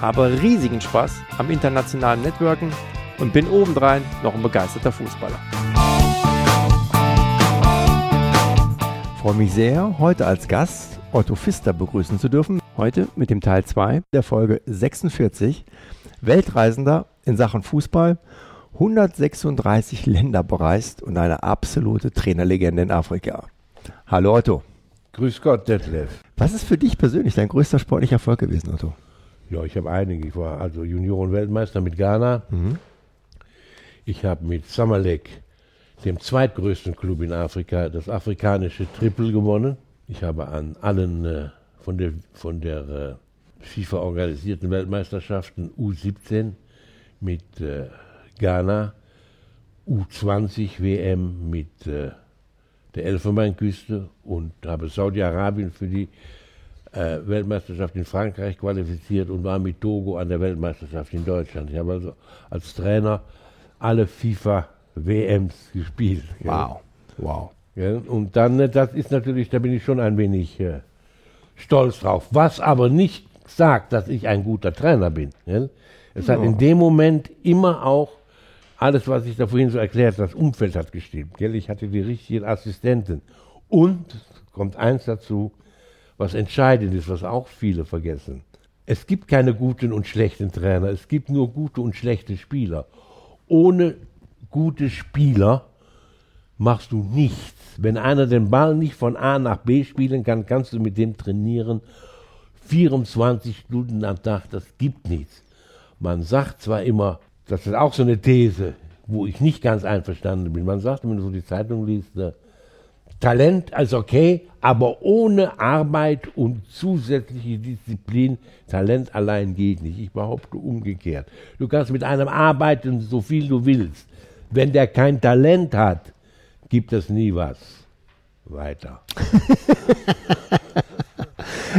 habe riesigen Spaß am internationalen Networken und bin obendrein noch ein begeisterter Fußballer. Ich freue mich sehr, heute als Gast Otto Pfister begrüßen zu dürfen. Heute mit dem Teil 2 der Folge 46. Weltreisender in Sachen Fußball, 136 Länder bereist und eine absolute Trainerlegende in Afrika. Hallo Otto. Grüß Gott, Detlef. Was ist für dich persönlich dein größter sportlicher Erfolg gewesen, Otto? Ja, ich habe einige. Ich war also Junioren-Weltmeister mit Ghana. Mhm. Ich habe mit Samalek, dem zweitgrößten Club in Afrika, das afrikanische Triple gewonnen. Ich habe an allen äh, von der, von der äh, FIFA organisierten Weltmeisterschaften U17 mit äh, Ghana, U20 WM mit äh, der Elfenbeinküste und habe Saudi-Arabien für die äh, Weltmeisterschaft in Frankreich qualifiziert und war mit Togo an der Weltmeisterschaft in Deutschland. Ich habe also als Trainer alle FIFA-WMs gespielt. Wow, wow. Ja, und dann, äh, das ist natürlich, da bin ich schon ein wenig äh, stolz drauf. Was aber nicht sagt, dass ich ein guter Trainer bin. Ja? Es hat in dem Moment immer auch alles, was ich da vorhin so erklärt das Umfeld hat gestimmt. Gell? Ich hatte die richtigen Assistenten. Und kommt eins dazu, was entscheidend ist, was auch viele vergessen. Es gibt keine guten und schlechten Trainer, es gibt nur gute und schlechte Spieler. Ohne gute Spieler machst du nichts. Wenn einer den Ball nicht von A nach B spielen kann, kannst du mit dem trainieren 24 Stunden am Tag, das gibt nichts. Man sagt zwar immer, das ist auch so eine These, wo ich nicht ganz einverstanden bin. Man sagt, wenn du so die Zeitung liest, ne, Talent ist okay, aber ohne Arbeit und zusätzliche Disziplin, Talent allein geht nicht. Ich behaupte umgekehrt. Du kannst mit einem arbeiten, so viel du willst. Wenn der kein Talent hat, gibt es nie was. Weiter.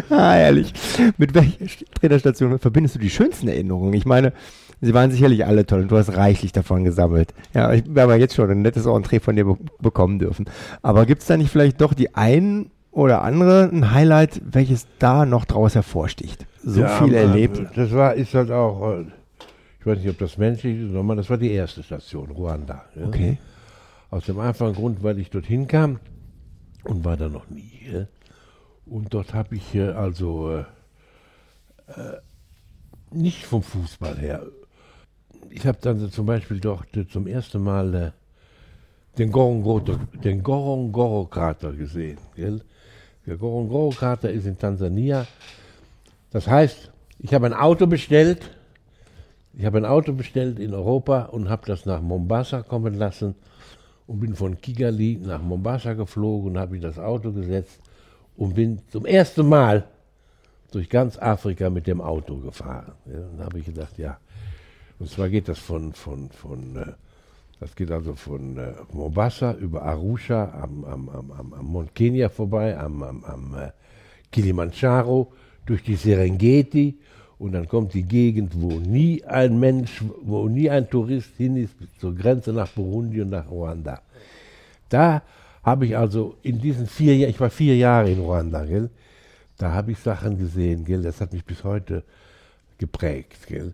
ah, ehrlich. Mit welcher Trainerstation verbindest du die schönsten Erinnerungen? Ich meine, sie waren sicherlich alle toll und du hast reichlich davon gesammelt. Ja, ich wir haben jetzt schon ein nettes Entree von dir be bekommen dürfen. Aber gibt es da nicht vielleicht doch die ein oder andere ein Highlight, welches da noch draus hervorsticht? So Ja, viel man, erlebt. Das war, ist halt auch, äh, ich weiß nicht, ob das menschlich ist, sondern das war die erste Station, Ruanda. Ja? Okay. Aus dem einfachen Grund, weil ich dorthin kam und war da noch nie. Ja? Und dort habe ich äh, also äh, äh, nicht vom Fußball her. Ich habe dann zum Beispiel dort zum ersten Mal äh, den Gorongoro, Gorongoro-Krater gesehen. Gell? Der Gorongoro-Krater ist in Tansania. Das heißt, ich habe ein Auto bestellt. Ich habe ein Auto bestellt in Europa und habe das nach Mombasa kommen lassen und bin von Kigali nach Mombasa geflogen und habe in das Auto gesetzt und bin zum ersten Mal durch ganz Afrika mit dem Auto gefahren. Ja, dann habe ich gedacht, ja, und zwar geht das von, von, von äh, das geht also von äh, Mombasa über Arusha am, am, am, am, am Mount Kenya vorbei, am, am, am äh, Kilimanjaro, durch die Serengeti und dann kommt die Gegend, wo nie ein Mensch, wo nie ein Tourist hin ist, zur Grenze nach Burundi und nach Ruanda. Da habe ich also in diesen vier Jahren, ich war vier Jahre in Ruanda, gell? da habe ich Sachen gesehen, gell? das hat mich bis heute geprägt. Gell?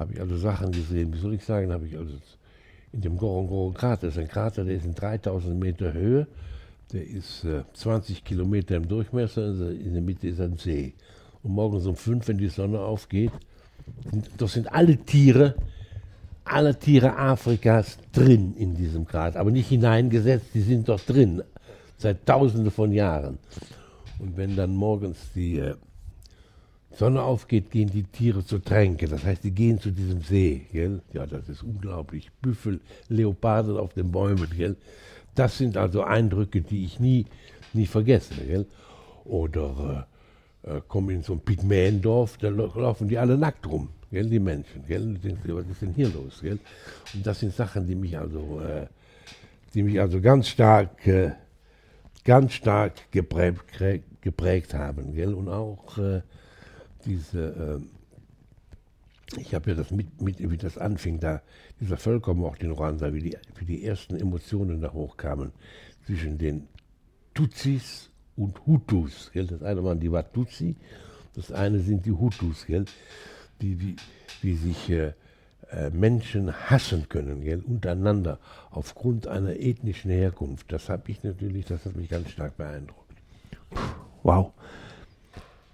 Habe ich also Sachen gesehen, wie soll ich sagen, habe ich also in dem Gorongoro Krater, das ist ein Krater, der ist in 3000 Meter Höhe, der ist äh, 20 Kilometer im Durchmesser, also in der Mitte ist ein See. Und morgens um fünf, wenn die Sonne aufgeht, das sind alle Tiere, alle Tiere Afrikas drin in diesem Krater, aber nicht hineingesetzt, die sind doch drin, seit tausenden von Jahren. Und wenn dann morgens die äh, Sonne aufgeht, gehen die Tiere zur Tränke. Das heißt, die gehen zu diesem See. Gell? Ja, das ist unglaublich. Büffel, Leoparden auf den Bäumen. Gell? Das sind also Eindrücke, die ich nie, nie vergesse. Gell? Oder äh, komme in so ein Pygmäendorf, da laufen die alle nackt rum, gell, die Menschen. Gell? Was ist denn hier los? Gell? Und das sind Sachen, die mich also, äh, die mich also ganz stark, äh, ganz stark geprägt, geprägt haben. Gell? Und auch äh, diese, äh, ich habe ja das mit, mit, wie das anfing, da dieser Völkermord in Ruanda, wie die, wie die ersten Emotionen da hochkamen zwischen den Tutsis und Hutus. Gell? Das eine waren die Watusi, das eine sind die Hutus, gell? Die, die, die sich äh, äh, Menschen hassen können, gell? untereinander, aufgrund einer ethnischen Herkunft. Das habe ich natürlich, das hat mich ganz stark beeindruckt. Wow.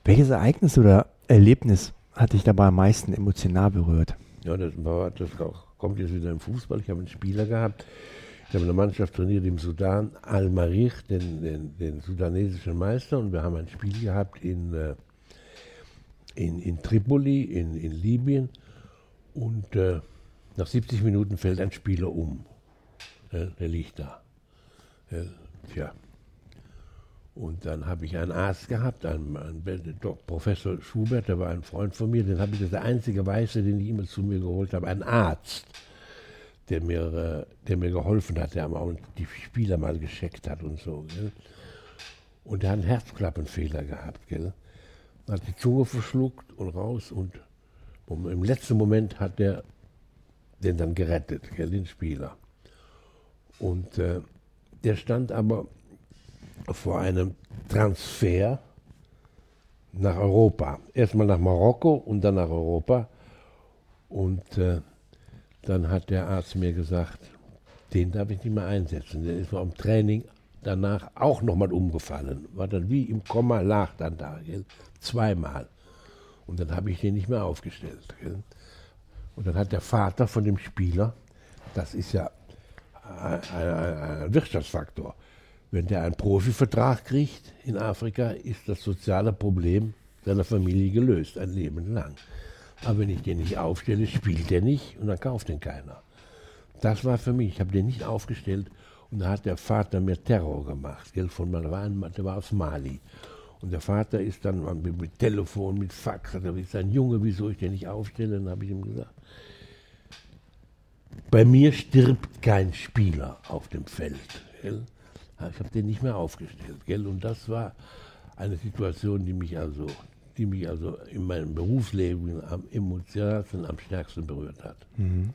Welches Ereignis oder Erlebnis hat dich dabei am meisten emotional berührt? Ja, das, war, das kommt jetzt wieder im Fußball. Ich habe einen Spieler gehabt, ich habe eine Mannschaft trainiert im Sudan, Al-Marich, den, den, den, sudanesischen Meister, und wir haben ein Spiel gehabt in, äh, in, in Tripoli, in, in Libyen. Und äh, nach 70 Minuten fällt ein Spieler um. Ja, der liegt da. Ja, tja. Und dann habe ich einen Arzt gehabt, einen, einen Professor Schubert, der war ein Freund von mir, den habe ich, das der einzige Weiße, den ich immer zu mir geholt habe, ein Arzt der mir, äh, der mir geholfen hat, der auch die Spieler mal gescheckt hat und so. Gell? Und der hat einen Herzklappenfehler gehabt. Gell? Hat die Zunge verschluckt und raus und im letzten Moment hat der den dann gerettet, gell, den Spieler. Und äh, der stand aber vor einem Transfer nach Europa. Erstmal nach Marokko und dann nach Europa. Und äh, dann hat der Arzt mir gesagt, den darf ich nicht mehr einsetzen. Der ist beim Training danach auch nochmal umgefallen. War dann wie im Komma, lag dann da, gell? zweimal. Und dann habe ich den nicht mehr aufgestellt. Gell? Und dann hat der Vater von dem Spieler, das ist ja ein, ein, ein Wirtschaftsfaktor, wenn der einen Profivertrag kriegt in Afrika, ist das soziale Problem seiner Familie gelöst, ein Leben lang. Aber wenn ich den nicht aufstelle, spielt der nicht und dann kauft den keiner. Das war für mich. Ich habe den nicht aufgestellt und da hat der Vater mir Terror gemacht. Gell, von, ein, der war aus Mali. Und der Vater ist dann mit, mit Telefon, mit Fax, hat er gesagt, ein Junge, wieso ich den nicht aufstelle? Dann habe ich ihm gesagt, bei mir stirbt kein Spieler auf dem Feld. Gell? Ich habe den nicht mehr aufgestellt. Gell? Und das war eine Situation, die mich also die mich also in meinem Berufsleben am emotionalsten, am stärksten berührt hat. Mhm.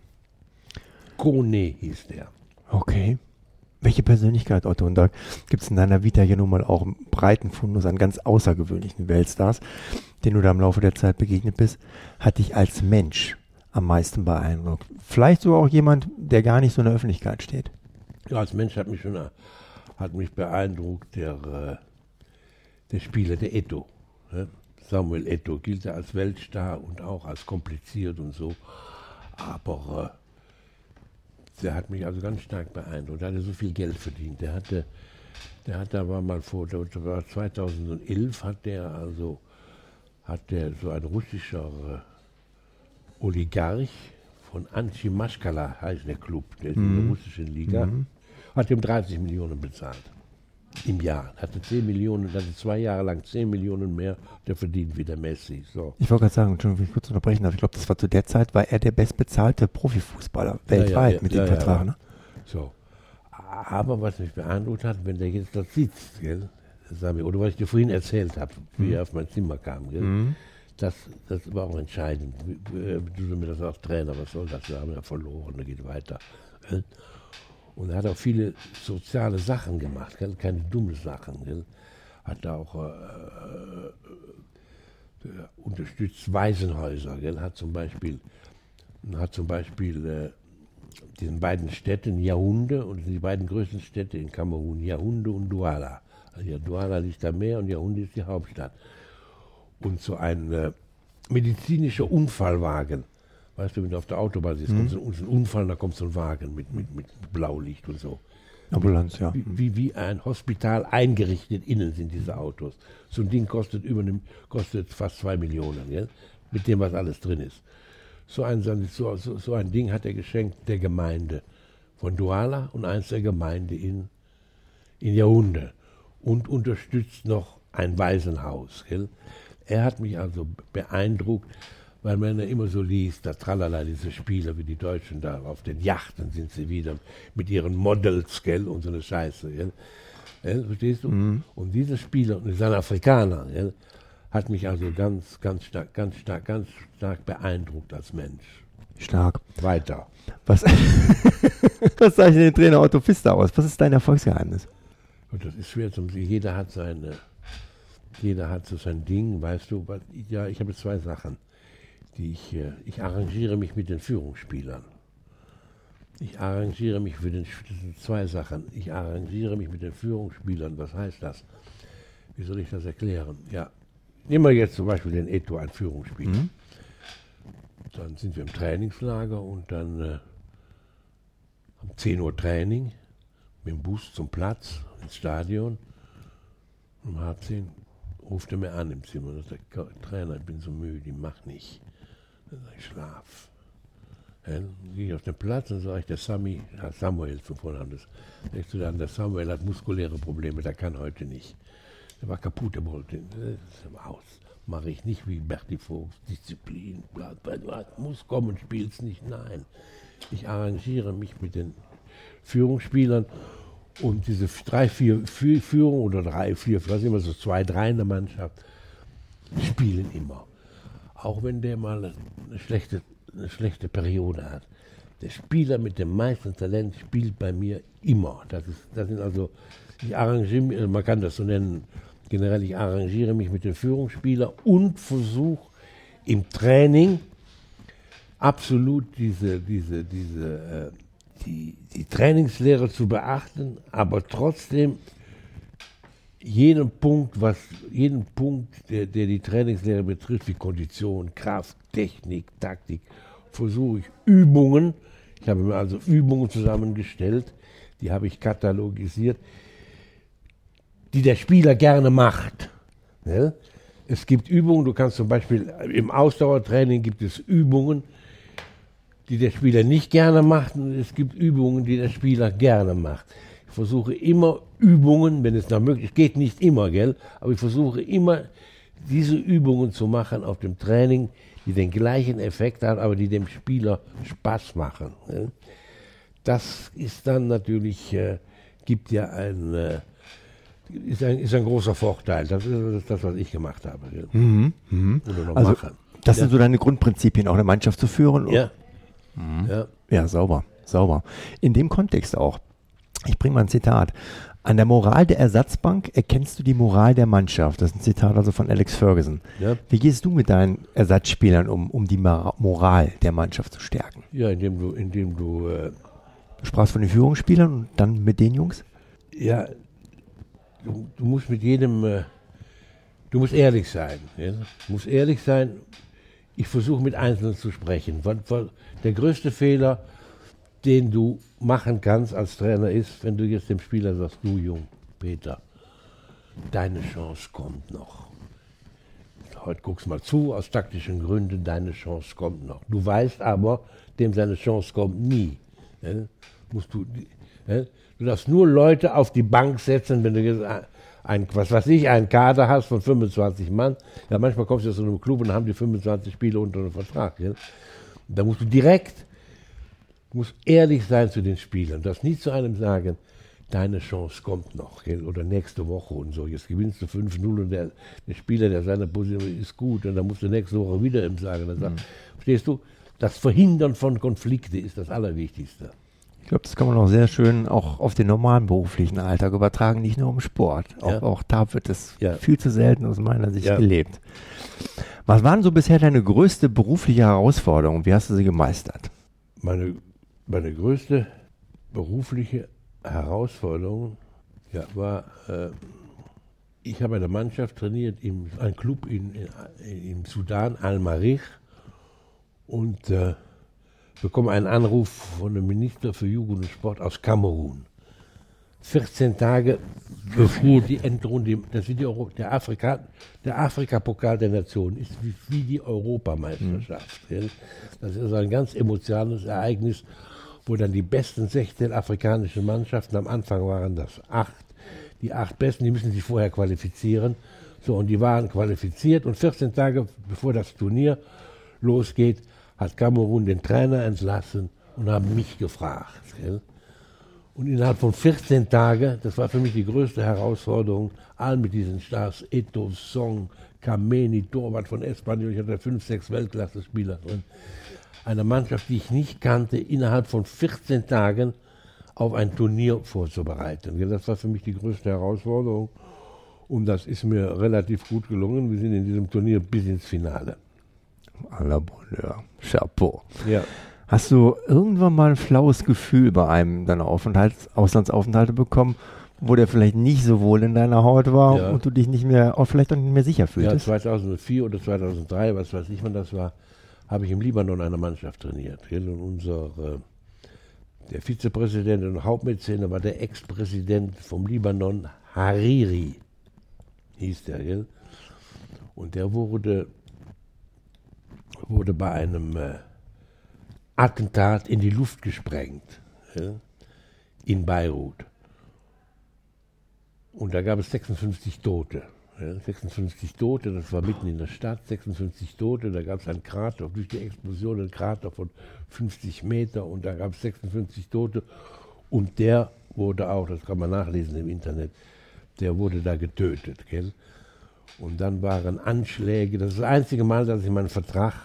Kone hieß der. Okay. Welche Persönlichkeit, Otto? Und da gibt es in deiner Vita ja nun mal auch einen breiten Fundus an ganz außergewöhnlichen Weltstars, denen du da im Laufe der Zeit begegnet bist, hat dich als Mensch am meisten beeindruckt. Vielleicht sogar auch jemand, der gar nicht so in der Öffentlichkeit steht. Ja, als Mensch hat mich schon hat mich beeindruckt der, äh, der Spieler, der Eto. Samuel Eto gilt er als Weltstar und auch als kompliziert und so. Aber äh, der hat mich also ganz stark beeindruckt. Er hatte so viel Geld verdient. Der hatte, der hat da war mal vor, der war 2011 hat der also, hat der so ein russischer äh, Oligarch von Anchi Maschkala heißt der Club, der ist mhm. in der mhm. russischen Liga, mhm. Hat ihm 30 Millionen bezahlt im Jahr. Hatte 10 Millionen, hatte zwei Jahre lang 10 Millionen mehr, der verdient wie der Messi. So. Ich wollte gerade sagen, wenn ich kurz unterbrechen darf, ich glaube, das war zu der Zeit, war er der bestbezahlte Profifußballer weltweit ja, ja, mit dem Vertrag. Ne? So. Aber was mich beeindruckt hat, wenn der jetzt da sitzt, gell, oder was ich dir vorhin erzählt habe, wie mhm. er auf mein Zimmer kam, gell, mhm. das, das war auch entscheidend. Du mir das als Trainer, was soll das? Wir haben ja verloren, da geht weiter. Und er hat auch viele soziale Sachen gemacht, gell? keine dummen Sachen. Gell? Hat auch äh, äh, unterstützt Waisenhäuser. Gell? Hat zum Beispiel, hat zum Beispiel äh, diesen beiden Städten Yaounde und die beiden größten Städte in Kamerun, Yaounde und Douala. Also ja, Douala liegt am Meer und Yaounde ist die Hauptstadt. Und so ein äh, medizinischer Unfallwagen Weißt du, wenn du auf der Autobahn siehst, mhm. kommt so ein, Unfall, da kommt so ein Wagen mit, mit, mit Blaulicht und so. Ambulanz, ja. Wie, wie, wie, ein Hospital eingerichtet innen sind diese Autos. So ein Ding kostet über eine, kostet fast zwei Millionen, gell? mit dem, was alles drin ist. So ein, so, so, ein Ding hat er geschenkt der Gemeinde von Douala und eins der Gemeinde in, in Yaounde. Und unterstützt noch ein Waisenhaus. Gell? Er hat mich also beeindruckt, weil man ja immer so liest, da tralala, diese Spieler wie die Deutschen da auf den Yachten sind sie wieder mit ihren Models, gell, und so eine Scheiße, gell. gell verstehst du? Mhm. Und dieser Spieler, und ist ein Afrikaner, gell, hat mich also ganz, ganz stark, ganz stark, ganz stark beeindruckt als Mensch. Stark. Weiter. Was, was zeichnet den Trainer Otto Pfister aus? Was ist dein Erfolgsgeheimnis? Und das ist schwer zu sagen. Jeder hat seine, jeder hat so sein Ding, weißt du. Ja, ich habe zwei Sachen die ich, ich arrangiere mich mit den Führungsspielern. Ich arrangiere mich für den, zwei Sachen. Ich arrangiere mich mit den Führungsspielern. Was heißt das? Wie soll ich das erklären? Ja, nehmen wir jetzt zum Beispiel den Eto, ein Führungsspieler. Mhm. Dann sind wir im Trainingslager und dann äh, um 10 Uhr Training mit dem Bus zum Platz, ins Stadion. Um halb zehn ruft er mir an im Zimmer und sagt, Trainer, ich bin so müde, ich mach nicht. Ich schlaf. Dann gehe ich auf den Platz und sage ich, der Sami, ja, Samuel zum Vornamen, das, sagst du dann, der Samuel hat muskuläre Probleme, der kann heute nicht. Der war kaputt, der wollte aus. Mache ich nicht wie Berti Vogt, Disziplin, bla, bla, bla, muss kommen, spiel's nicht, nein. Ich arrangiere mich mit den Führungsspielern und diese drei, vier, vier Führung oder drei, vier, was immer so zwei, drei in der Mannschaft spielen immer auch wenn der mal eine schlechte, eine schlechte Periode hat. Der Spieler mit dem meisten Talent spielt bei mir immer. Das, ist, das sind also, ich arrangiere, man kann das so nennen, generell, ich arrangiere mich mit den Führungsspielern und versuche im Training absolut diese, diese, diese, äh, die, die Trainingslehre zu beachten, aber trotzdem jeden Punkt, was, jeden Punkt, der, der die Trainingslehre betrifft, wie Kondition, Kraft, Technik, Taktik, versuche ich Übungen, ich habe mir also Übungen zusammengestellt, die habe ich katalogisiert, die der Spieler gerne macht. Ja? Es gibt Übungen, du kannst zum Beispiel im Ausdauertraining gibt es Übungen, die der Spieler nicht gerne macht und es gibt Übungen, die der Spieler gerne macht. Ich versuche immer Übungen, wenn es nach möglich ist, geht nicht immer, gell, aber ich versuche immer diese Übungen zu machen auf dem Training, die den gleichen Effekt haben, aber die dem Spieler Spaß machen. Gell. Das ist dann natürlich, äh, gibt ja ein, äh, ist ein, ist ein großer Vorteil. Das ist das, was ich gemacht habe. Mhm, mh. also, machen. Das ja. sind so deine Grundprinzipien, auch eine Mannschaft zu führen? Ja. Mhm. ja. Ja, sauber, sauber. In dem Kontext auch. Ich bringe mal ein Zitat. An der Moral der Ersatzbank erkennst du die Moral der Mannschaft. Das ist ein Zitat also von Alex Ferguson. Ja. Wie gehst du mit deinen Ersatzspielern um, um die Moral der Mannschaft zu stärken? Ja, indem du, indem du. Äh du sprachst von den Führungsspielern und dann mit den Jungs? Ja, du, du musst mit jedem. Äh, du musst ehrlich sein. Ja? Du musst ehrlich sein. Ich versuche mit Einzelnen zu sprechen. Der größte Fehler den du machen kannst als Trainer ist, wenn du jetzt dem Spieler sagst, du Jung, Peter, deine Chance kommt noch. Heute guckst mal zu, aus taktischen Gründen, deine Chance kommt noch. Du weißt aber, dem seine Chance kommt nie. Ja, musst du, ja, du darfst nur Leute auf die Bank setzen, wenn du jetzt ein, was weiß ich, einen Kader hast von 25 Mann. Ja, manchmal kommst du zu einem Club und haben die 25 Spiele unter einem Vertrag. Ja. Da musst du direkt Du musst ehrlich sein zu den Spielern. Du darfst nie zu einem sagen, deine Chance kommt noch, gell? oder nächste Woche und so. Jetzt gewinnst du 5-0 und der, der, Spieler, der seiner Position ist gut und dann musst du nächste Woche wieder ihm sagen. Dann sagt, mhm. Verstehst du? Das Verhindern von Konflikten ist das Allerwichtigste. Ich glaube, das kann man auch sehr schön auch auf den normalen beruflichen Alltag übertragen, nicht nur im Sport. Auch, ja. auch da wird es ja. viel zu selten aus meiner Sicht ja. gelebt. Was waren so bisher deine größte berufliche Herausforderung? Wie hast du sie gemeistert? Meine meine größte berufliche Herausforderung ja, war, äh, ich habe eine Mannschaft trainiert, im, ein Club in, in, im Sudan, Al-Marich, und äh, bekomme einen Anruf von dem Minister für Jugend und Sport aus Kamerun. 14 Tage bevor die Endrunde, das ist die Euro, der Afrika, der Afrika-Pokal der Nationen ist wie, wie die Europameisterschaft. Mhm. Das ist ein ganz emotionales Ereignis wo dann die besten 16 afrikanischen Mannschaften am Anfang waren das acht. Die acht besten, die müssen sich vorher qualifizieren. So, und die waren qualifiziert und 14 Tage bevor das Turnier losgeht, hat Kamerun den Trainer entlassen und haben mich gefragt. Gell? Und innerhalb von 14 Tagen, das war für mich die größte Herausforderung, allen mit diesen Stars, Eto, Song, Kameni, Torwart von Espanyol, ich hatte fünf, sechs Weltklasse-Spieler drin, eine Mannschaft, die ich nicht kannte, innerhalb von 14 Tagen auf ein Turnier vorzubereiten. Das war für mich die größte Herausforderung und das ist mir relativ gut gelungen. Wir sind in diesem Turnier bis ins Finale. À la Bonheur. Chapeau. Ja. Hast du irgendwann mal ein flaues Gefühl bei einem deiner Aufenthalts Auslandsaufenthalte bekommen, wo der vielleicht nicht so wohl in deiner Haut war Ja. und du dich nicht mehr, auch vielleicht auch nicht mehr sicher Ja, fühltest? 2004 oder 2003, was weiß ich wann das war, habe ich im Libanon eine Mannschaft trainiert. Und unser, der Vizepräsident und Hauptmäzene war der Ex-Präsident vom Libanon, Hariri, hieß der. Gell? Und der wurde, wurde bei einem äh, Attentat in die Luft gesprengt, gell? in Beirut. Und da gab es 56 Tote. Ja, 56 Tote, das war mitten in der Stadt, 56 Tote, da gab es einen Krater, durch die Explosion einen Krater von 50 Meter und da gab es 56 Tote und der wurde auch, das kann man nachlesen im Internet, der wurde da getötet. Gell? Und dann waren Anschläge, das ist das einzige Mal, dass ich meinen Vertrag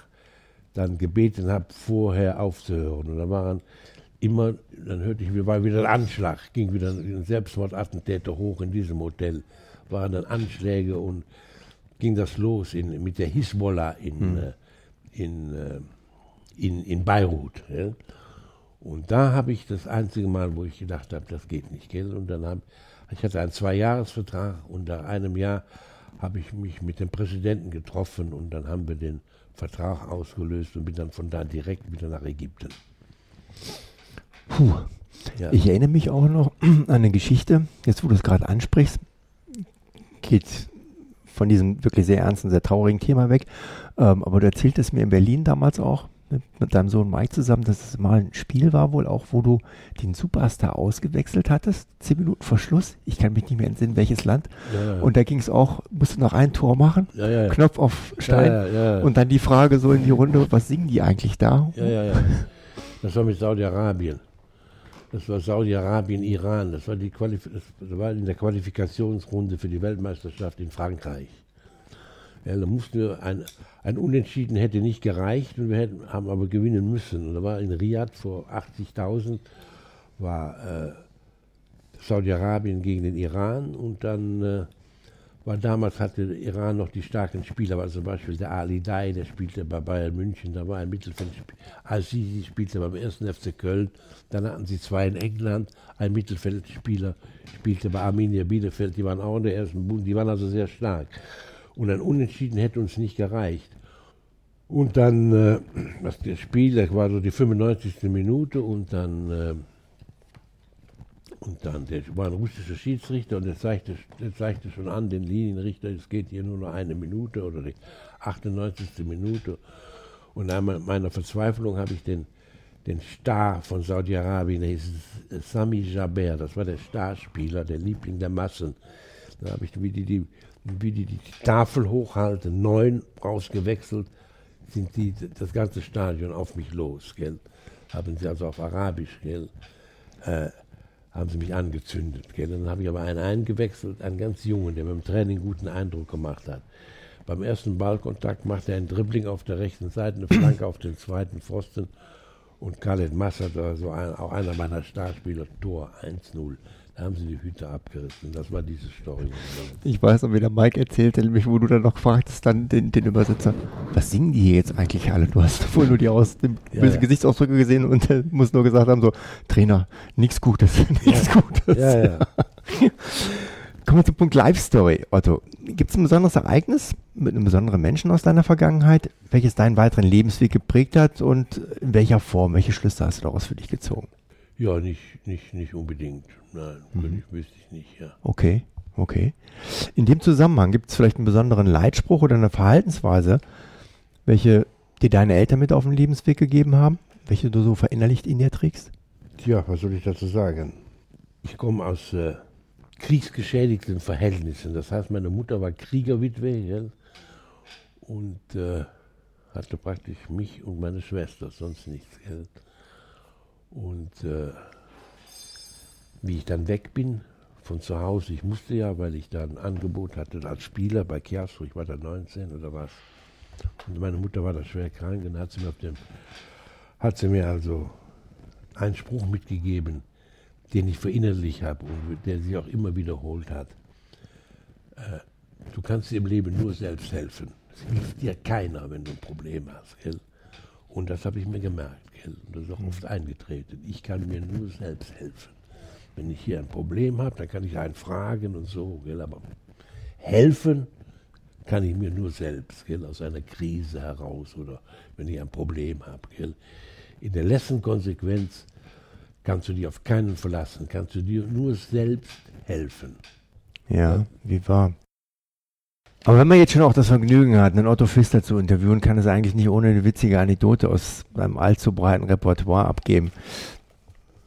dann gebeten habe, vorher aufzuhören. Und da waren immer, dann hörte ich, war wieder ein Anschlag, ging wieder ein Selbstmordattentäter hoch in diesem Hotel, waren dann Anschläge und ging das los in, mit der Hisbollah in, äh, in, äh, in, in Beirut. Ja? Und da habe ich das einzige Mal, wo ich gedacht habe, das geht nicht, gell? Und dann habe ich hatte einen Zweijahresvertrag und nach einem Jahr habe ich mich mit dem Präsidenten getroffen und dann haben wir den Vertrag ausgelöst und bin dann von da direkt wieder nach Ägypten. Puh. Ja. Ich erinnere mich auch noch an eine Geschichte, jetzt wo du es gerade ansprichst, geht von diesem wirklich sehr ernsten, sehr traurigen Thema weg. Ähm, aber du erzähltest mir in Berlin damals auch mit, mit deinem Sohn Mike zusammen, dass es mal ein Spiel war, wohl auch, wo du den Superstar ausgewechselt hattest, zehn Minuten vor Schluss. Ich kann mich nicht mehr entsinnen, welches Land. Ja, ja. Und da ging es auch, musst du noch ein Tor machen, ja, ja, ja. Knopf auf Stein. Und dann die Frage so in die Runde, was singen die eigentlich da? Ja, ja, ja. Das war mit Saudi-Arabien. Das war Saudi-Arabien, Iran. Das war, die Qualif das war in der Qualifikationsrunde für die Weltmeisterschaft in Frankreich. Ja, da mussten wir ein, ein Unentschieden hätte nicht gereicht und wir hätten, haben aber gewinnen müssen. Und da war in Riyadh vor 80.000 war äh, Saudi-Arabien gegen den Iran und dann äh, war damals hatte Iran noch die starken Spieler, war zum Beispiel der Ali Dai, der spielte bei Bayern München, da war ein Mittelfeldspieler, Azizi spielte beim 1. FC Köln, dann hatten sie zwei in England, ein Mittelfeldspieler spielte bei Arminia Bielefeld, die waren auch in der ersten Bund, die waren also sehr stark. Und ein Unentschieden hätte uns nicht gereicht. Und dann, äh, das Spiel, das war so die 95. Minute und dann äh, und dann, der war ein russischer Schiedsrichter und der zeigte, der zeigte schon an, den Linienrichter, es geht hier nur noch eine Minute oder die 98. Minute. Und in meiner Verzweiflung habe ich den, den Star von Saudi-Arabien, der hieß Sami Jaber, das war der Starspieler, der Liebling der Massen. Da habe ich, wie die, die, wie die die Tafel hochhalten, neun rausgewechselt, sind die, das ganze Stadion auf mich los, gell? Haben sie also auf Arabisch, gell? Äh, haben sie mich angezündet. Gell? Dann habe ich aber einen eingewechselt, einen ganz jungen, der beim Training guten Eindruck gemacht hat. Beim ersten Ballkontakt macht er ein Dribbling auf der rechten Seite, eine Flanke auf den zweiten Pfosten und Khaled Massad, also ein, auch einer meiner Starspieler, Tor 1-0. Da haben sie die Hüte abgerissen. Das war diese Story. Ich weiß noch, wie der Mike erzählte, nämlich wo du dann noch fragtest, dann den, den Übersetzer, was singen die hier jetzt eigentlich alle? Du hast wohl nur die aus dem Ja, böse ja. Gesichtsausdrücke gesehen und äh, muss nur gesagt haben, so, Trainer, nichts Gutes, nichts Gutes. Ja, ja. Kommen wir zum Punkt Life Story, Otto. Gibt es ein besonderes Ereignis mit einem besonderen Menschen aus deiner Vergangenheit, welches deinen weiteren Lebensweg geprägt hat und in welcher Form, welche Schlüsse hast du daraus für dich gezogen? Ja, nicht, nicht, nicht unbedingt. Nein, würde ich, wüsste ich nicht, ja. Okay, okay. In dem Zusammenhang gibt es vielleicht einen besonderen Leitspruch oder eine Verhaltensweise, welche dir deine Eltern mit auf den Lebensweg gegeben haben, welche du so verinnerlicht in dir trägst? Tja, was soll ich dazu sagen? Ich komme aus, äh, kriegsgeschädigten Verhältnissen. Das heißt, meine Mutter war Kriegerwitwe gell? und äh, hatte praktisch mich und meine Schwester, sonst nichts. Gell? Und äh, wie ich dann weg bin von zu Hause, ich musste ja, weil ich da ein Angebot hatte als Spieler bei Chiasso, ich war da 19 oder was. Und meine Mutter war da schwer krank und hat sie mir, dem, hat sie mir also einen Spruch mitgegeben, den ich verinnerlicht habe und der sich auch immer wiederholt hat. Äh, du kannst dir im Leben nur selbst helfen. Es hilft dir keiner, wenn du ein Problem hast. Gell? Und das habe ich mir gemerkt. Gell? Und das ist auch oft eingetreten. Ich kann mir nur selbst helfen. Wenn ich hier ein Problem habe, dann kann ich einen fragen und so. Gell? Aber helfen kann ich mir nur selbst, gell? aus einer Krise heraus oder wenn ich ein Problem habe. Gell? In der letzten Konsequenz kannst du dich auf keinen verlassen, kannst du dir nur selbst helfen. Ja, ja. wie wahr. Aber wenn man jetzt schon auch das Vergnügen hat, einen Otto Pfister zu interviewen, kann es eigentlich nicht ohne eine witzige Anekdote aus seinem allzu breiten Repertoire abgeben.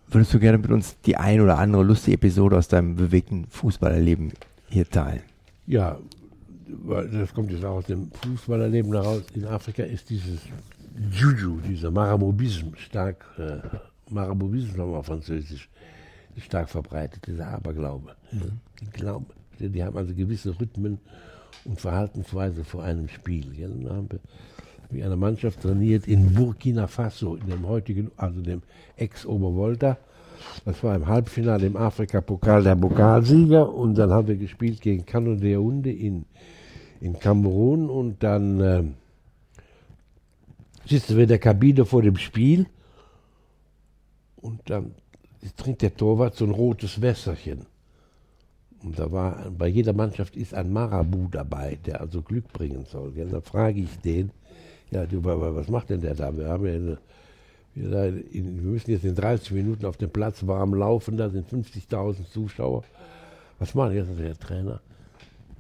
Würdest du gerne mit uns die ein oder andere lustige Episode aus deinem bewegten Fußballerleben hier teilen? Ja, das kommt jetzt auch aus dem Fußballerleben heraus. In Afrika ist dieses Juju, dieser Marabobism stark, äh, Marabobism nochmal französisch, stark verbreitet, dieser Aberglaube. Mhm. Die glauben, die haben also gewisse Rhythmen und Verhaltensweise vor einem Spiel. Ja, dann haben wir wie eine Mannschaft trainiert in Burkina Faso, in dem heutigen, also dem Ex-Obervolta. Das war im Halbfinale im Afrika-Pokal der Pokalsieger und dann haben wir gespielt gegen Kano de Yaounde in, in Kamerun und dann äh, sitzen wir in der Kabine vor dem Spiel und dann trinkt der Torwart so ein rotes Wässerchen. Und da war, bei jeder Mannschaft ist ein Marabu dabei, der also Glück bringen soll. Gell? Da frage ich den, ja, du, was macht denn der da? Wir haben ja eine, wir, müssen jetzt in 30 Minuten auf dem Platz warm laufen, da sind 50.000 Zuschauer. Was macht jetzt der Trainer?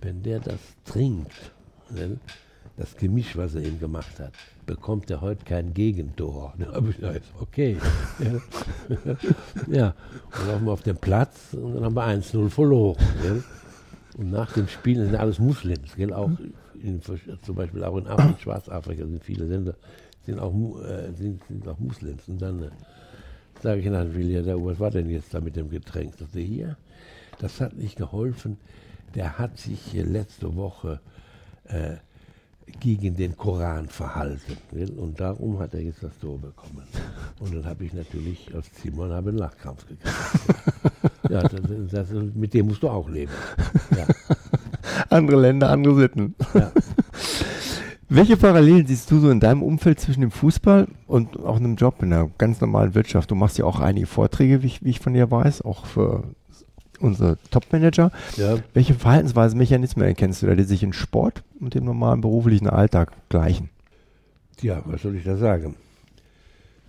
Wenn der das trinkt, ne, das Gemisch, was er ihm gemacht hat, bekommt er heute kein Gegentor. Da habe ich gesagt, okay. ja, ja. und laufen wir auf den Platz und dann haben wir 1-0 verloren. Gell? Und nach dem Spiel sind alles Muslims, gell? auch in, zum Beispiel auch in Afrika, Schwarzafrika sind viele Länder, sind auch, äh, sind, sind auch Muslims. Und dann äh, sage ich dann, William, was war denn jetzt da mit dem Getränk? Sagte hier, das hat nicht geholfen. Der hat sich letzte Woche äh, gegen den Koran verhalten. Und darum hat er jetzt das Tor bekommen. Und dann habe ich natürlich als Simon einen Lachkampf gekriegt. ja, das, das, mit dem musst du auch leben. Ja. Andere Länder, andere Sitten. Ja. Welche Parallelen siehst du so in deinem Umfeld zwischen dem Fußball und auch einem Job in der ganz normalen Wirtschaft? Du machst ja auch einige Vorträge, wie ich, wie ich von dir weiß, auch für unsere Top-Manager. Ja. Welche Verhaltensweisen, Mechanismen erkennst du da, die sich in Sport und dem normalen beruflichen Alltag gleichen? Ja, was soll ich da sagen?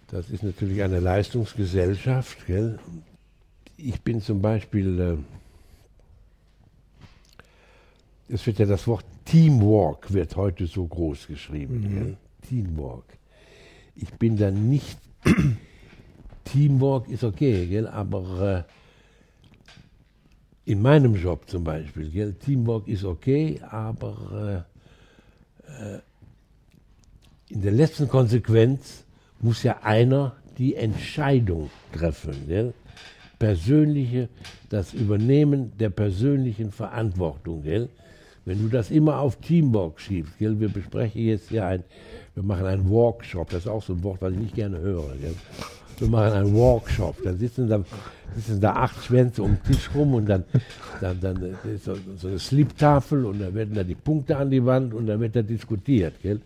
Das ist natürlich eine Leistungsgesellschaft. Gell? Ich bin zum Beispiel, äh, es wird ja das Wort Teamwork wird heute so groß geschrieben. Mhm. Teamwork. Ich bin da nicht, Teamwork ist okay, gell? aber äh, in meinem Job zum Beispiel, gell, Teamwork ist okay, aber äh, äh, in der letzten Konsequenz muss ja einer die Entscheidung treffen. Gell? Persönliche, das Übernehmen der persönlichen Verantwortung. Gell? Wenn du das immer auf Teamwork schiebst, gell? wir besprechen jetzt hier ein, wir machen einen Workshop, das ist auch so ein Wort, was ich nicht gerne höre. Gell? Wir machen einen Workshop, dann sitzen da sitzen da acht Schwänze um den Tisch rum und dann, dann, dann ist so, so eine Sliptafel und dann werden da die Punkte an die Wand und dann wird da diskutiert. Gell?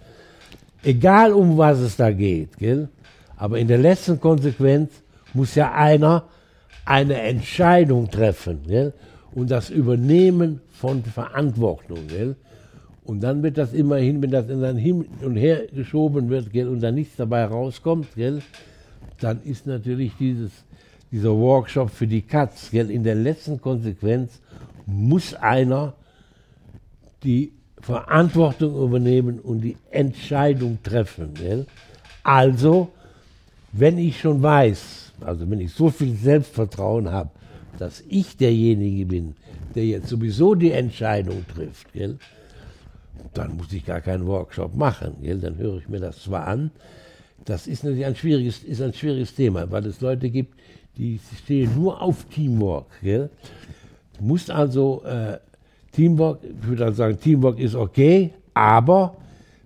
Egal um was es da geht, gell? aber in der letzten Konsequenz muss ja einer eine Entscheidung treffen gell? und das Übernehmen von Verantwortung. Gell? Und dann wird das immerhin, wenn das dann hin und her geschoben wird gell, und dann nichts dabei rauskommt, gell, dann ist natürlich dieses dieser Workshop für die Katz. In der letzten Konsequenz muss einer die Verantwortung übernehmen und die Entscheidung treffen. Gell? Also, wenn ich schon weiß, also wenn ich so viel Selbstvertrauen habe, dass ich derjenige bin, der jetzt sowieso die Entscheidung trifft, gell? dann muss ich gar keinen Workshop machen. Gell? Dann höre ich mir das zwar an, das ist natürlich ein schwieriges, ist ein schwieriges Thema, weil es Leute gibt, die stehen nur auf Teamwork. Gell? Du musst also äh, Teamwork, ich würde dann sagen, Teamwork ist okay, aber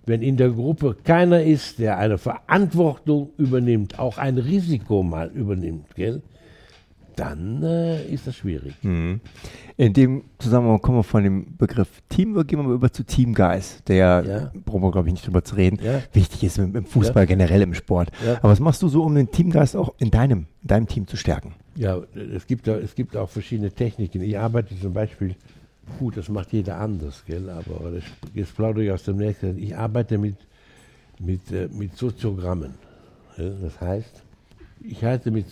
wenn in der Gruppe keiner ist, der eine Verantwortung übernimmt, auch ein Risiko mal übernimmt, gell, dann äh, ist das schwierig. Mhm. In dem Zusammenhang kommen wir von dem Begriff Teamwork, gehen wir mal über zu Teamgeist, der, Ja. brauchen wir glaube ich nicht drüber zu reden, Ja. wichtig ist im, im Fußball generell im Sport. Ja. Aber was machst du so, um den Teamgeist auch in deinem, in deinem Team zu stärken? Ja, es gibt, es gibt auch verschiedene Techniken. Ich arbeite zum Beispiel, gut, das macht jeder anders, gell? aber das, jetzt plaudere ich aus dem nächsten. Ich arbeite mit, mit, äh, mit Soziogrammen. Das heißt, ich halte mit,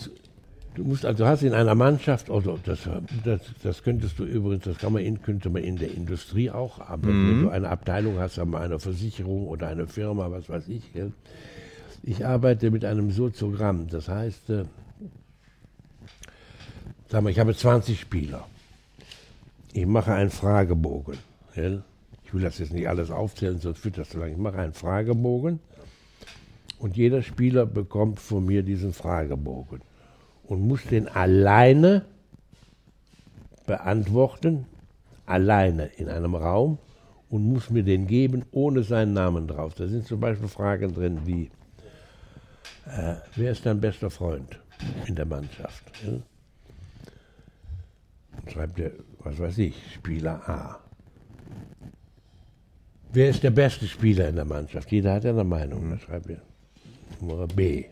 du musst, also hast in einer Mannschaft, also das, das, das könntest du übrigens, das kann man in, könnte man in der Industrie auch, aber wenn du eine Abteilung hast, aber eine Versicherung oder eine Firma, was weiß ich, gell? ich arbeite mit einem Soziogramm. Das heißt, äh, Sag mal, ich habe 20 Spieler. Ich mache einen Fragebogen. Gell? Ich will das jetzt nicht alles aufzählen, sonst führt das zu lang. Ich mache einen Fragebogen und jeder Spieler bekommt von mir diesen Fragebogen und muss den alleine beantworten, alleine in einem Raum und muss mir den geben ohne seinen Namen drauf. Da sind zum Beispiel Fragen drin wie, äh, wer ist dein bester Freund in der Mannschaft? Gell? Dann schreibt er, was weiß ich, Spieler A. Wer ist der beste Spieler in der Mannschaft? Jeder hat ja eine Meinung. Dann schreibt er Nummer B.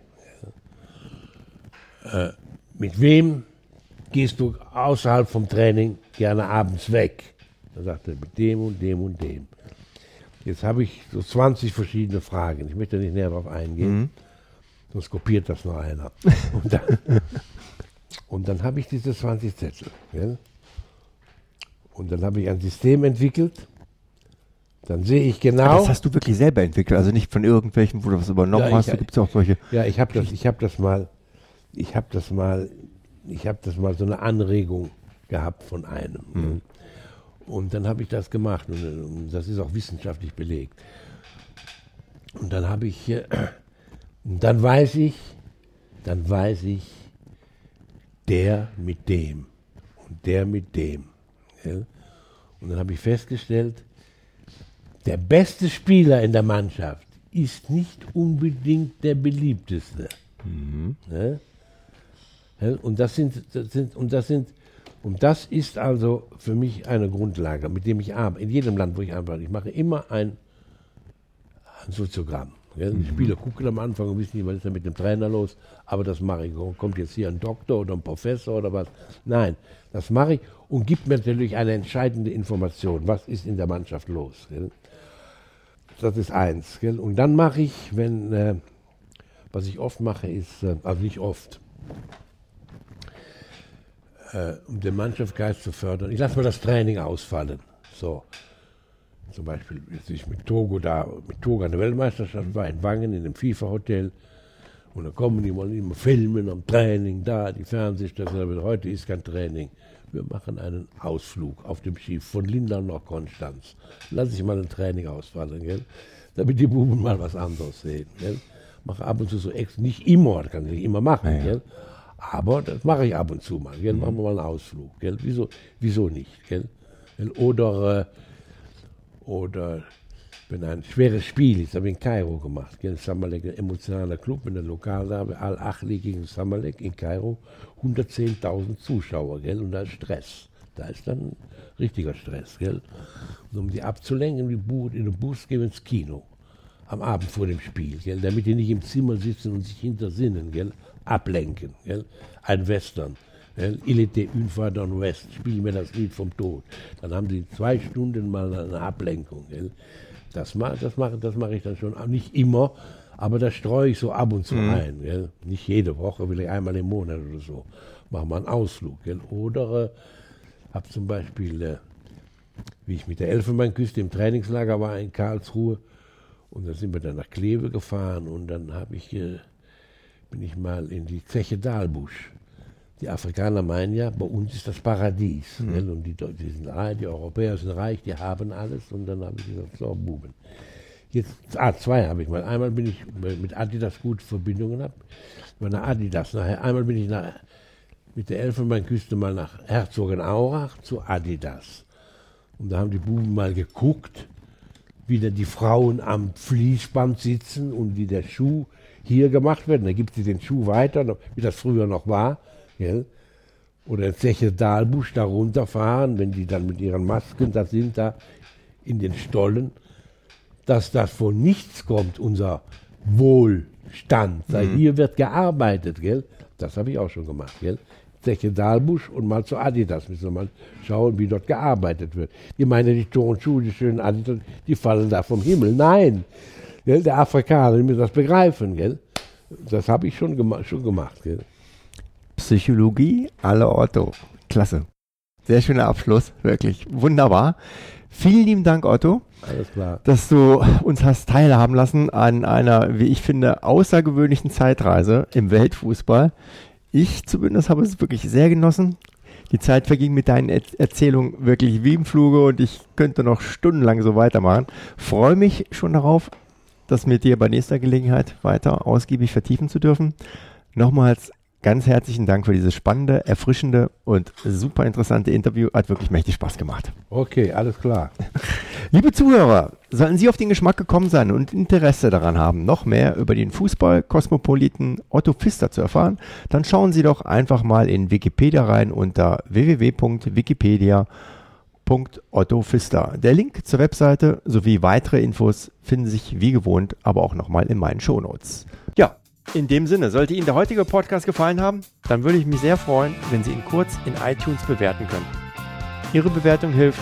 Äh, mit wem gehst du außerhalb vom Training gerne abends weg? Dann sagt er, mit dem und dem und dem. Jetzt habe ich so 20 verschiedene Fragen. Ich möchte nicht näher darauf eingehen, sonst kopiert das noch einer. Und dann, und dann habe ich diese 20 Zettel. Gell? Und dann habe ich ein System entwickelt. Dann sehe ich genau. Das hast du wirklich selber entwickelt, also nicht von irgendwelchen, wo du was übernommen Ja, ich- hast. Da gibt es auch solche. Ja, ich habe das, ich habe das mal, ich habe das mal, ich habe das mal so eine Anregung gehabt von einem. ne? Und dann habe ich das gemacht und, das ist auch wissenschaftlich belegt. Und dann habe ich, äh, dann weiß ich, dann weiß ich, der mit dem und der mit dem. Und dann habe ich festgestellt, der beste Spieler in der Mannschaft ist nicht unbedingt der beliebteste. Ja, Und das sind, das sind, und das sind, und das ist also für mich eine Grundlage, mit dem ich arbeite. In jedem Land, wo ich arbeite, ich mache immer ein, ein Soziogramm. Ja, die Spieler gucken am Anfang und wissen nicht, was ist da mit dem Trainer los, aber das mache ich. Kommt jetzt hier ein Doktor oder ein Professor oder was? Nein, das mache ich und gibt mir natürlich eine entscheidende Information. Was ist in der Mannschaft los? Gell? Das ist eins. Gell? Und dann mache ich, wenn, äh, was ich oft mache, ist, äh, also nicht oft, äh, um den Mannschaftsgeist zu fördern, ich lasse mal das Training ausfallen. So. Zum Beispiel, jetzt ich mit Togo da, mit Togo an der Weltmeisterschaft war, in Wangen, in einem FIFA-Hotel. Und dann kommen die, wollen immer filmen am Training, da, die Fernsehstation, heute ist kein Training. Wir machen einen Ausflug auf dem Schiff von Lindau nach Konstanz. Lass ich mal ein Training ausfallen, gell? damit die Buben mal was anderes sehen. Gell? Mache ab und zu so ex, nicht immer, das kann ich nicht immer machen, Ja, ja. Aber das mache ich ab und zu mal. Gell? Machen wir mal einen Ausflug. Gell? Wieso, wieso nicht? Gell? Oder, äh, oder wenn ein schweres Spiel ist, habe ich in Kairo gemacht. Gell? Samalek, ein emotionaler Club mit der Lokalname Al-Achli gegen Samalek in Kairo. 110.000 Zuschauer, gell? Und da ist Stress. Da ist dann richtiger Stress, gell? Und um die abzulenken, die Bu in den Bus gehen wir ins Kino. Am Abend vor dem Spiel, gell? Damit die nicht im Zimmer sitzen und sich hintersinnen, gell? Ablenken, gell? Ein Western. Gell? Il était une fois dans l'Ouest. Spielen wir das Lied vom Tod. Dann haben sie zwei Stunden mal eine Ablenkung, gell? Das mache das mach, das mach ich dann schon, nicht immer, aber das streue ich so ab und zu ein. Gell? Nicht jede Woche, vielleicht einmal im Monat oder so. Machen wir einen Ausflug. Gell? Oder äh, habe zum Beispiel, äh, wie ich mit der Elfenbeinküste im Trainingslager war in Karlsruhe, und dann sind wir dann nach Kleve gefahren und dann habe ich, äh, bin ich mal in die Zeche Dahlbusch. die Afrikaner meinen ja, bei uns ist das Paradies. Mhm. Und die, die, sind reich, die Europäer sind reich, die haben alles. Und dann habe ich gesagt, so, Buben. Jetzt, ah, zwei habe ich mal. Einmal bin ich mit Adidas gut Verbindungen habe. Bei einer Adidas nachher. Einmal bin ich nach, mit der Elfenbeinküste mal nach Herzogenaurach zu Adidas. Und da haben die Buben mal geguckt, wie da die Frauen am Fließband sitzen und wie der Schuh hier gemacht wird. Da gibt sie den Schuh weiter, wie das früher noch war. Gell? Oder Zeche Dahlbusch da runterfahren, wenn die dann mit ihren Masken da sind, da in den Stollen, dass das von nichts kommt, unser Wohlstand. Mhm. Hier wird gearbeitet, gell? Das habe ich auch schon gemacht, gell? Zeche Dahlbusch und mal zu Adidas. Müssen wir mal schauen, wie dort gearbeitet wird. Die meinen, die Turnschuhe, die schönen Adidas, die fallen da vom Himmel. Nein, gell? der Afrikaner, die müssen das begreifen. Gell? Das habe ich schon, gema schon gemacht. Gell? Psychologie alle Otto. Klasse. Sehr schöner Abschluss, wirklich wunderbar. Vielen lieben Dank, Otto. Alles klar. Dass du uns hast teilhaben lassen an einer, wie ich finde, außergewöhnlichen Zeitreise im Weltfußball. Ich zumindest habe es wirklich sehr genossen. Die Zeit verging mit deinen er Erzählungen wirklich wie im Fluge und ich könnte noch stundenlang so weitermachen. Freue mich schon darauf, das mit dir bei nächster Gelegenheit weiter ausgiebig vertiefen zu dürfen. Nochmals ganz herzlichen Dank für dieses spannende, erfrischende und super interessante Interview. Hat wirklich mächtig Spaß gemacht. Okay, alles klar. Liebe Zuhörer, sollten Sie auf den Geschmack gekommen sein und Interesse daran haben, noch mehr über den Fußball-Kosmopoliten Otto Pfister zu erfahren, dann schauen Sie doch einfach mal in Wikipedia rein unter www.wikipedia.otto Pfister. Der Link zur Webseite sowie weitere Infos finden sich wie gewohnt aber auch nochmal in meinen Shownotes. Ja, in dem Sinne, sollte Ihnen der heutige Podcast gefallen haben, dann würde ich mich sehr freuen, wenn Sie ihn kurz in iTunes bewerten können. Ihre Bewertung hilft,